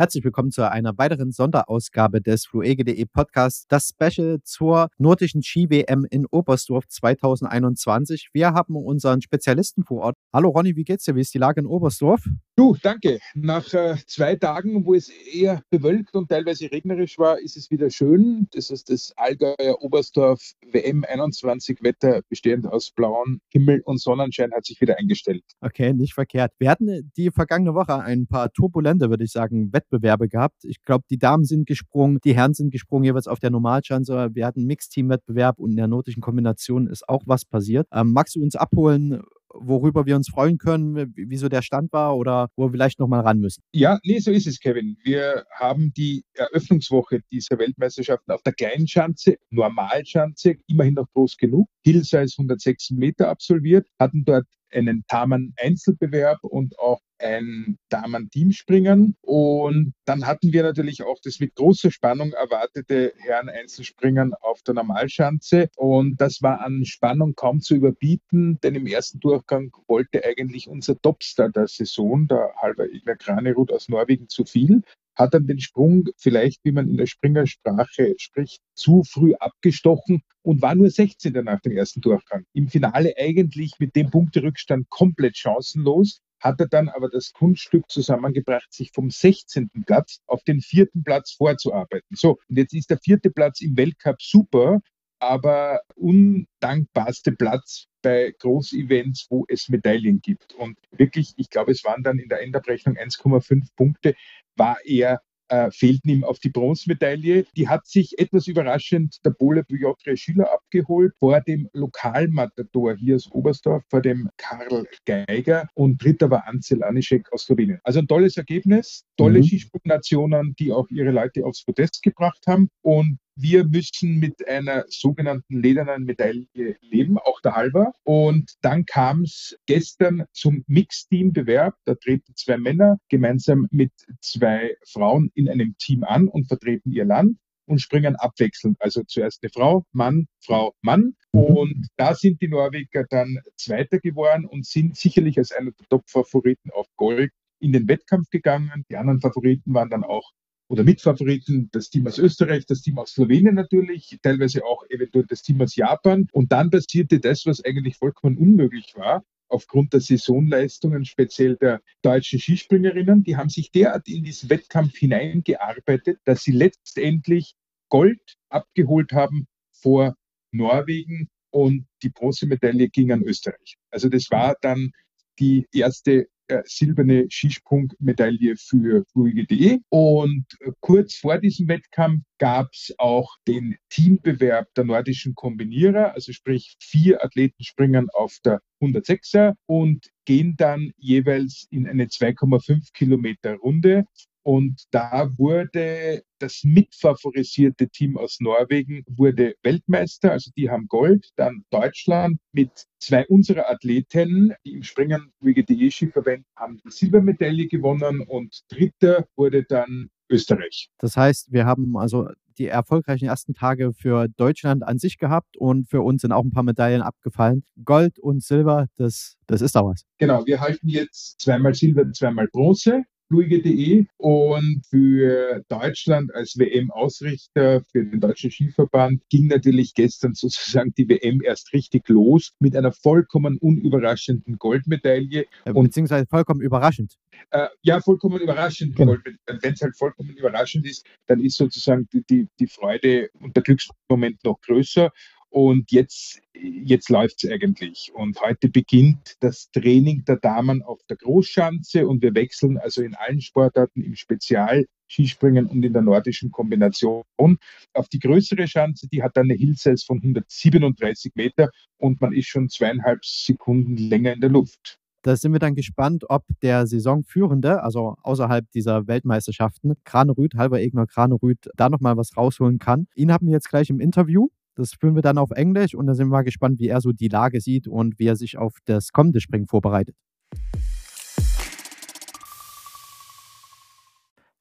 Herzlich willkommen zu einer weiteren Sonderausgabe des fluege.de Podcasts, das Special zur nordischen Ski-WM in Oberstdorf 2021. Wir haben unseren Spezialisten vor Ort. Hallo Ronny, wie geht's dir? Wie ist die Lage in Oberstdorf? Du, danke. Nach äh, zwei Tagen, wo es eher bewölkt und teilweise regnerisch war, ist es wieder schön. Das ist das Allgäuer Oberstdorf WM 21 Wetter, bestehend aus blauem Himmel und Sonnenschein, hat sich wieder eingestellt. Okay, nicht verkehrt. Wir hatten die vergangene Woche ein paar turbulente, würde ich sagen, Wettbewerbe Wettbewerbe gehabt. Ich glaube, die Damen sind gesprungen, die Herren sind gesprungen, jeweils auf der Normalschanze. Wir hatten einen Mixteam-Wettbewerb und in der notischen Kombination ist auch was passiert. Ähm, magst du uns abholen, worüber wir uns freuen können, wieso der Stand war oder wo wir vielleicht nochmal ran müssen. Ja, nee, so ist es, Kevin. Wir haben die Eröffnungswoche dieser Weltmeisterschaften auf der kleinen Schanze, Normalschanze, immerhin noch groß genug, Hillsize 106 Meter absolviert, hatten dort einen Damen-Einzelbewerb und auch ein Damen-Teamspringen. Und dann hatten wir natürlich auch das mit großer Spannung erwartete Herren-Einzelspringen auf der Normalschanze. Und das war an Spannung kaum zu überbieten, denn im ersten Durchgang wollte eigentlich unser Topstar der Saison, der Halber Igler Kranerud aus Norwegen, zu viel hat dann den Sprung vielleicht, wie man in der Springersprache spricht, zu früh abgestochen und war nur 16. nach dem ersten Durchgang. Im Finale eigentlich mit dem Punkterückstand komplett chancenlos hat er dann aber das Kunststück zusammengebracht, sich vom 16. Platz auf den vierten Platz vorzuarbeiten. So, und jetzt ist der vierte Platz im Weltcup super, aber undankbarste Platz bei Großevents, wo es Medaillen gibt. Und wirklich, ich glaube, es waren dann in der Endabrechnung 1,5 Punkte, war er äh, fehlten ihm auf die Bronzemedaille. Die hat sich etwas überraschend der Pole Piotr Schiller abgeholt vor dem Lokalmatador hier aus Oberstdorf, vor dem Karl Geiger und dritter war Ansel Aniszek aus Slowenien. Also ein tolles Ergebnis, tolle mhm. Skisprungnationen, die auch ihre Leute aufs Podest gebracht haben und wir müssen mit einer sogenannten ledernen Medaille leben, auch der Halber. Und dann kam es gestern zum Mixteam-Bewerb. Da treten zwei Männer gemeinsam mit zwei Frauen in einem Team an und vertreten ihr Land und springen abwechselnd. Also zuerst eine Frau, Mann, Frau, Mann. Und da sind die Norweger dann Zweiter geworden und sind sicherlich als einer der Top-Favoriten auf Gold in den Wettkampf gegangen. Die anderen Favoriten waren dann auch oder Mitfavoriten das Team aus Österreich, das Team aus Slowenien natürlich, teilweise auch eventuell das Team aus Japan. Und dann passierte das, was eigentlich vollkommen unmöglich war aufgrund der Saisonleistungen, speziell der deutschen Skispringerinnen. Die haben sich derart in diesen Wettkampf hineingearbeitet, dass sie letztendlich Gold abgeholt haben vor Norwegen und die Bronzemedaille ging an Österreich. Also das war dann die erste äh, silberne Skisprungmedaille für fluige.de. Und äh, kurz vor diesem Wettkampf gab es auch den Teambewerb der nordischen Kombinierer, also sprich vier Athleten springen auf der 106er und gehen dann jeweils in eine 2,5 Kilometer Runde. Und da wurde das mitfavorisierte Team aus Norwegen wurde Weltmeister, also die haben Gold. Dann Deutschland mit zwei unserer Athletinnen, die im Springen WGDE Skiverband haben die Silbermedaille gewonnen und dritter wurde dann Österreich. Das heißt, wir haben also die erfolgreichen ersten Tage für Deutschland an sich gehabt und für uns sind auch ein paar Medaillen abgefallen. Gold und Silber, das, das ist da was. Genau, wir halten jetzt zweimal Silber, zweimal Bronze fluige.de und für Deutschland als WM-Ausrichter für den Deutschen Skiverband ging natürlich gestern sozusagen die WM erst richtig los mit einer vollkommen unüberraschenden Goldmedaille. Äh, beziehungsweise vollkommen überraschend. Äh, ja, vollkommen überraschend. Genau. Wenn es halt vollkommen überraschend ist, dann ist sozusagen die, die, die Freude und der Glücksmoment noch größer. Und jetzt, jetzt läuft es eigentlich. Und heute beginnt das Training der Damen auf der Großschanze und wir wechseln also in allen Sportarten im Spezial Skispringen und in der nordischen Kombination auf die größere Schanze. Die hat dann eine Hillsize von 137 Meter und man ist schon zweieinhalb Sekunden länger in der Luft. Da sind wir dann gespannt, ob der Saisonführende, also außerhalb dieser Weltmeisterschaften, Kranerüth, Halber Egner Kranerüth, da nochmal was rausholen kann. Ihn haben wir jetzt gleich im Interview. Das führen wir dann auf Englisch und da sind wir mal gespannt, wie er so die Lage sieht und wie er sich auf das kommende Springen vorbereitet.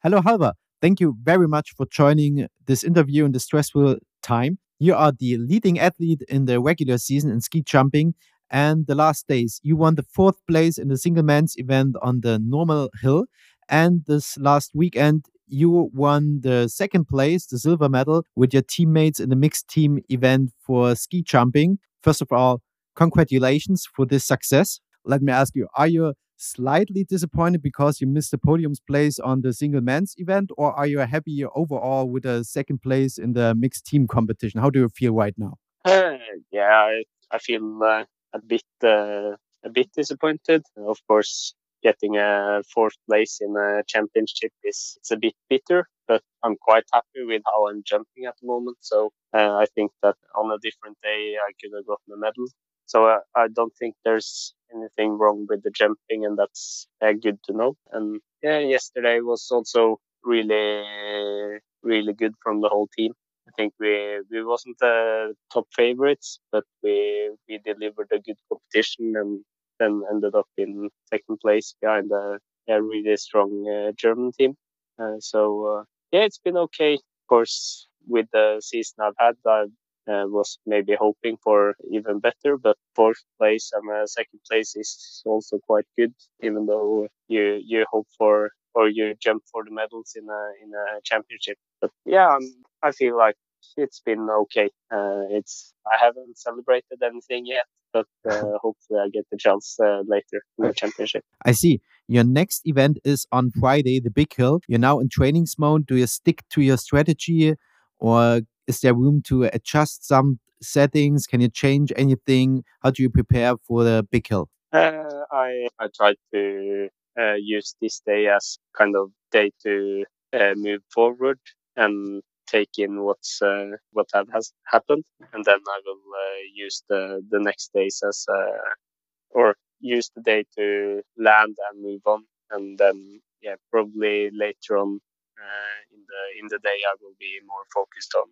Hello, Halber. Thank you very much for joining this interview in this stressful time. You are the leading athlete in the regular season in ski jumping. And the last days, you won the fourth place in the single men's event on the normal hill. And this last weekend, you won the second place, the silver medal, with your teammates in the mixed team event for ski jumping. First of all, congratulations for this success. Let me ask you, are you slightly disappointed because you missed the podium's place on the single men's event, or are you happy overall with a second place in the mixed team competition? How do you feel right now? Uh, yeah, I, I feel uh, a bit uh, a bit disappointed. Of course, getting a fourth place in a championship is it's a bit bitter, but I'm quite happy with how I'm jumping at the moment. So uh, I think that on a different day I could have gotten a medal. So uh, I don't think there's anything wrong with the jumping, and that's uh, good to know. And yeah, yesterday was also really really good from the whole team. I think we we wasn't the top favorites, but we we delivered a good competition and then ended up in second place behind a, a really strong uh, German team. Uh, so uh, yeah, it's been okay. Of course, with the season I've had, I uh, was maybe hoping for even better, but fourth place and uh, second place is also quite good, even though you you hope for or you jump for the medals in a in a championship. But yeah, I'm, I feel like it's been okay. Uh, it's I haven't celebrated anything yet, but uh, hopefully I get the chance uh, later in the championship. I see. Your next event is on Friday, the Big Hill. You're now in training mode. Do you stick to your strategy, or is there room to adjust some settings? Can you change anything? How do you prepare for the Big Hill? Uh, I I try to uh, use this day as kind of day to uh, move forward and take in what's uh, what has happened, and then I will uh, use the the next days as uh, or use the day to land and move on, and then yeah, probably later on uh, in the in the day I will be more focused on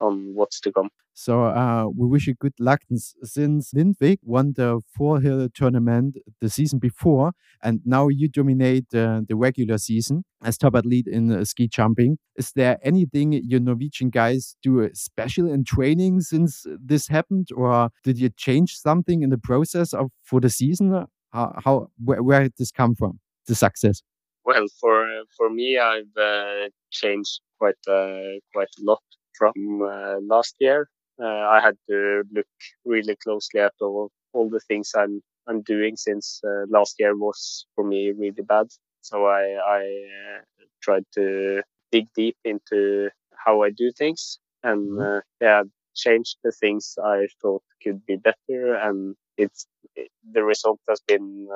on what's to come. So uh, we wish you good luck. Since Lindvik won the four hill tournament the season before, and now you dominate uh, the regular season as top athlete in uh, ski jumping. Is there anything your Norwegian guys do special in training since this happened, or did you change something in the process of for the season? How, how where, where did this come from? The success. Well, for for me, I've uh, changed quite uh, quite a lot from uh, last year. Uh, I had to look really closely at all all the things I'm I'm doing since uh, last year was for me really bad. So I I uh, tried to dig deep into how I do things and mm-hmm. yeah change the things I thought could be better and it's it, the result has been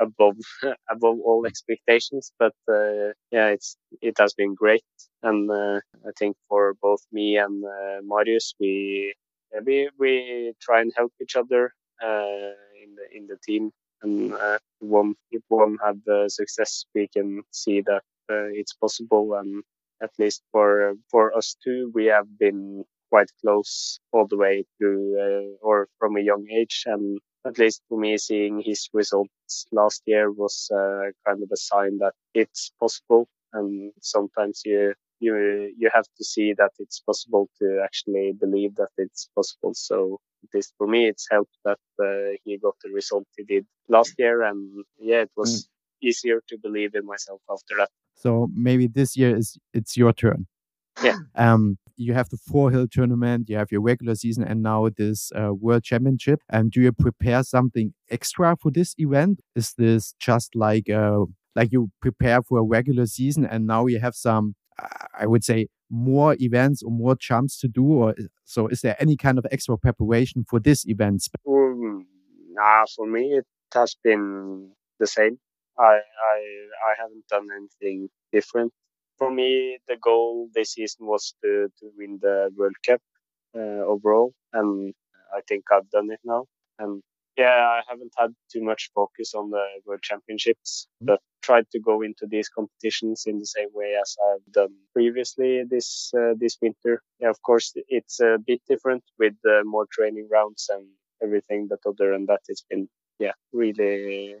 above above all expectations. But uh, yeah, it's it has been great, and uh, I think for both me and uh, Marius, we we we try and help each other uh, in the in the team. And uh, one if one have the success, we can see that uh, it's possible. And at least for for us two, we have been quite close all the way through, or from a young age, and at least for me, seeing his results last year was uh, kind of a sign that it's possible. And sometimes you you you have to see that it's possible to actually believe that it's possible. So at least for me, it's helped that uh, he got the result he did last year, and yeah, it was mm. easier to believe in myself after that. So maybe this year is it's your turn. Yeah. Um, you have the four hill tournament, you have your regular season, and now this uh, world championship. And do you prepare something extra for this event? Is this just like uh, like you prepare for a regular season, and now you have some, I would say, more events or more jumps to do? Or so, is there any kind of extra preparation for this event? Um, nah, for me, it has been the same. I I I haven't done anything different for me, the goal this season was to, to win the World Cup uh, overall, and I think I've done it now. And yeah, I haven't had too much focus on the World Championships, mm-hmm. but tried to go into these competitions in the same way as I've done previously this uh, this winter. Yeah, of course, it's a bit different with uh, more training rounds and everything, but other than that, it's been yeah really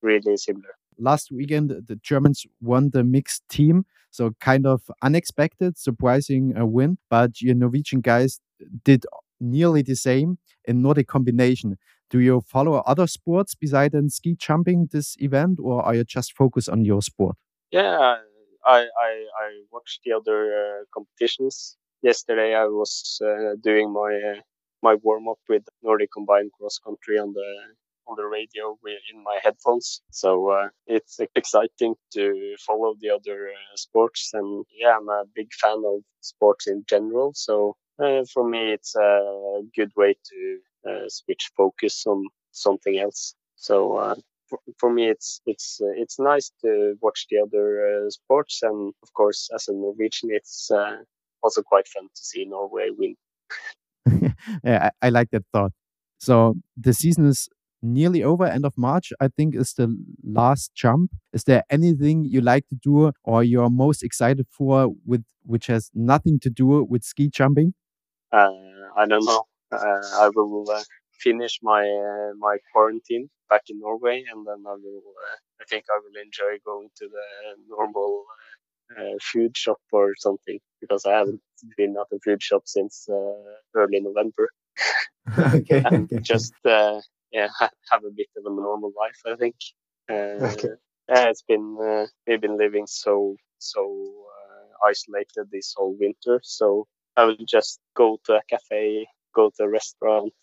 really similar. Last weekend, the Germans won the mixed team. So, kind of unexpected, surprising uh, win. But your Norwegian guys did nearly the same in Nordic combination. Do you follow other sports besides ski jumping this event, or are you just focused on your sport? Yeah, I I, I watched the other uh, competitions. Yesterday, I was uh, doing my uh, my warm up with Nordic combined cross country on the on the radio in my headphones. So uh, it's exciting to follow the other uh, sports. And yeah, I'm a big fan of sports in general. So uh, for me, it's a good way to uh, switch focus on something else. So uh, for, for, me, it's it's it's nice to watch the other sports, and of course, as a Norwegian, it's also quite fun to see Norway win. yeah, I, I like that thought. So the season is nearly over end of march i think is the last jump. Is there anything you like to do or you're most excited for with which has nothing to do with ski jumping? Uh, i don't know. Uh, i will uh, finish my uh, my quarantine back in norway and then i will uh, i think i will enjoy going to the normal uh, food shop or something because i haven't been at a food shop since early november. Okay, and just yeah, have a bit of a normal life. I think. Uh, okay. Yeah, it's been uh, we've been living so so uh, isolated this whole winter, so I will just go to a cafe, go to a restaurant,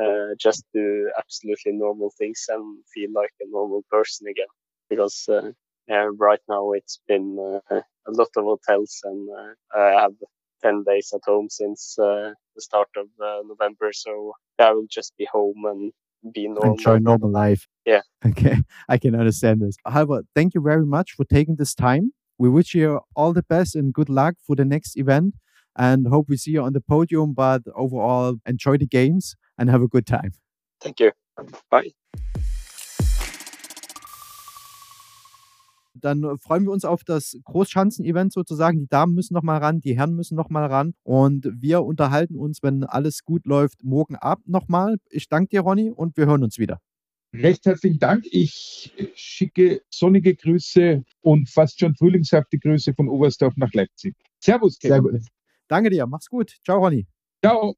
uh, just do absolutely normal things and feel like a normal person again. Because uh, yeah, right now it's been uh, a lot of hotels, and I have 10 days at home since uh, the start of uh, November. So I will just be home and be normal. Enjoy normal life. Yeah. Okay. I can understand this. However, thank you very much for taking this time. We wish you all the best and good luck for the next event and hope we see you on the podium. But overall, enjoy the games and have a good time. Thank you. Bye. Dann freuen wir uns auf das Großschanzen-Event sozusagen. Die Damen müssen nochmal ran, die Herren müssen nochmal ran. Und wir unterhalten uns, wenn alles gut läuft, morgen Abend nochmal. Ich danke dir, Ronny, und wir hören uns wieder. Recht herzlichen Dank. Ich schicke sonnige Grüße und fast schon frühlingshafte Grüße von Oberstdorf nach Leipzig. Servus, Kevin. Sehr gut. Danke dir. Mach's gut. Ciao, Ronny. Ciao.